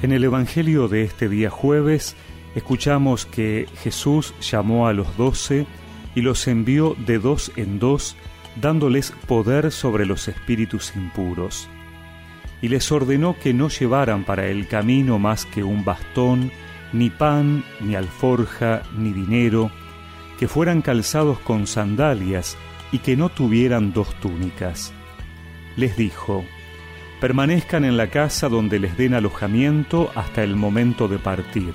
En el Evangelio de este día jueves escuchamos que Jesús llamó a los doce y los envió de dos en dos, dándoles poder sobre los espíritus impuros. Y les ordenó que no llevaran para el camino más que un bastón, ni pan, ni alforja, ni dinero, que fueran calzados con sandalias y que no tuvieran dos túnicas. Les dijo, permanezcan en la casa donde les den alojamiento hasta el momento de partir.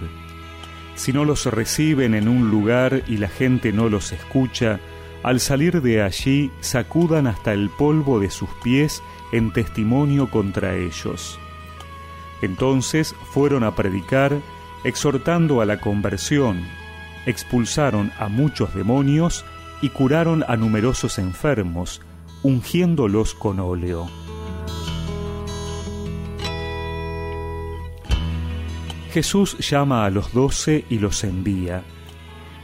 Si no los reciben en un lugar y la gente no los escucha, al salir de allí sacudan hasta el polvo de sus pies en testimonio contra ellos. Entonces fueron a predicar, exhortando a la conversión, expulsaron a muchos demonios y curaron a numerosos enfermos, ungiéndolos con óleo. Jesús llama a los doce y los envía.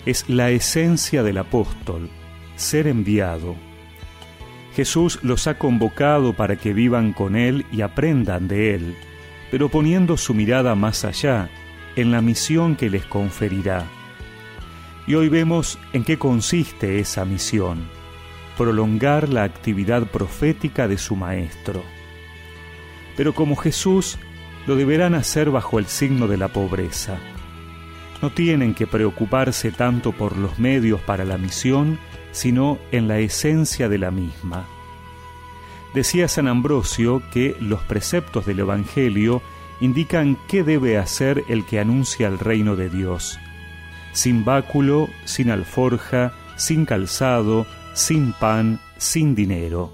Es la esencia del apóstol, ser enviado. Jesús los ha convocado para que vivan con Él y aprendan de Él, pero poniendo su mirada más allá, en la misión que les conferirá. Y hoy vemos en qué consiste esa misión, prolongar la actividad profética de su Maestro. Pero como Jesús lo deberán hacer bajo el signo de la pobreza. No tienen que preocuparse tanto por los medios para la misión, sino en la esencia de la misma. Decía San Ambrosio que los preceptos del Evangelio indican qué debe hacer el que anuncia el reino de Dios. Sin báculo, sin alforja, sin calzado, sin pan, sin dinero.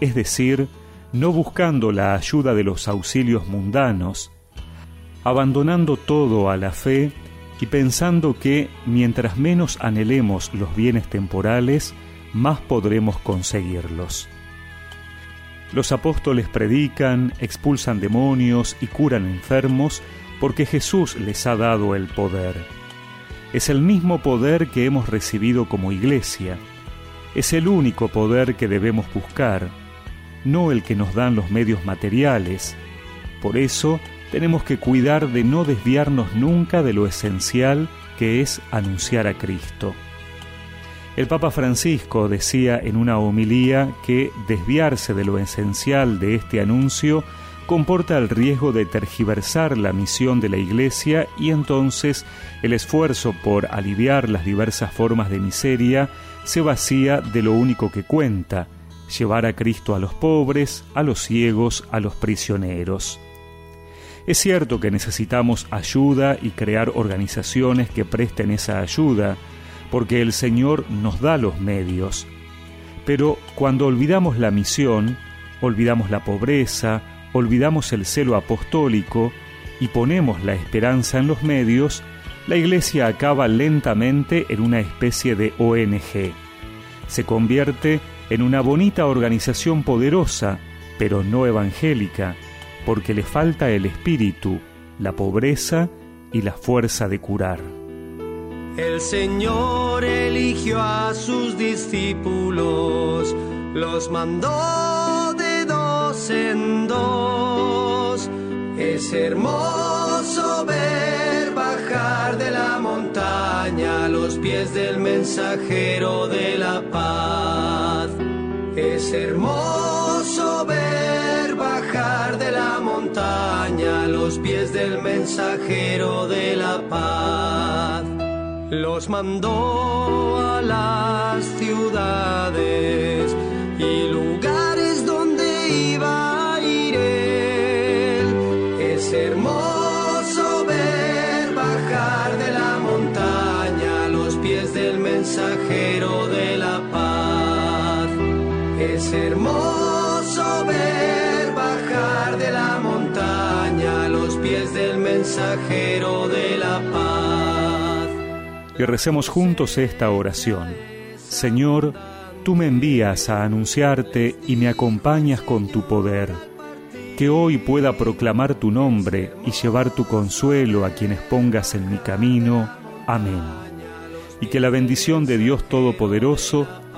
Es decir, no buscando la ayuda de los auxilios mundanos, abandonando todo a la fe y pensando que mientras menos anhelemos los bienes temporales, más podremos conseguirlos. Los apóstoles predican, expulsan demonios y curan enfermos porque Jesús les ha dado el poder. Es el mismo poder que hemos recibido como iglesia. Es el único poder que debemos buscar no el que nos dan los medios materiales. Por eso tenemos que cuidar de no desviarnos nunca de lo esencial que es anunciar a Cristo. El Papa Francisco decía en una homilía que desviarse de lo esencial de este anuncio comporta el riesgo de tergiversar la misión de la Iglesia y entonces el esfuerzo por aliviar las diversas formas de miseria se vacía de lo único que cuenta, llevar a Cristo a los pobres, a los ciegos, a los prisioneros. Es cierto que necesitamos ayuda y crear organizaciones que presten esa ayuda, porque el Señor nos da los medios. Pero cuando olvidamos la misión, olvidamos la pobreza, olvidamos el celo apostólico y ponemos la esperanza en los medios, la Iglesia acaba lentamente en una especie de ONG. Se convierte en una bonita organización poderosa, pero no evangélica, porque le falta el espíritu, la pobreza y la fuerza de curar. El Señor eligió a sus discípulos, los mandó de dos en dos. Es hermoso ver bajar de la montaña los pies del mensajero de la paz. Es hermoso ver bajar de la montaña los pies del mensajero de la paz. Los mandó a las ciudades y lugares donde iba a ir él. Es hermoso ver bajar de la montaña los pies del mensajero de la paz. Es hermoso ver bajar de la montaña los pies del mensajero de la paz. Y recemos juntos esta oración. Señor, tú me envías a anunciarte y me acompañas con tu poder. Que hoy pueda proclamar tu nombre y llevar tu consuelo a quienes pongas en mi camino. Amén. Y que la bendición de Dios Todopoderoso,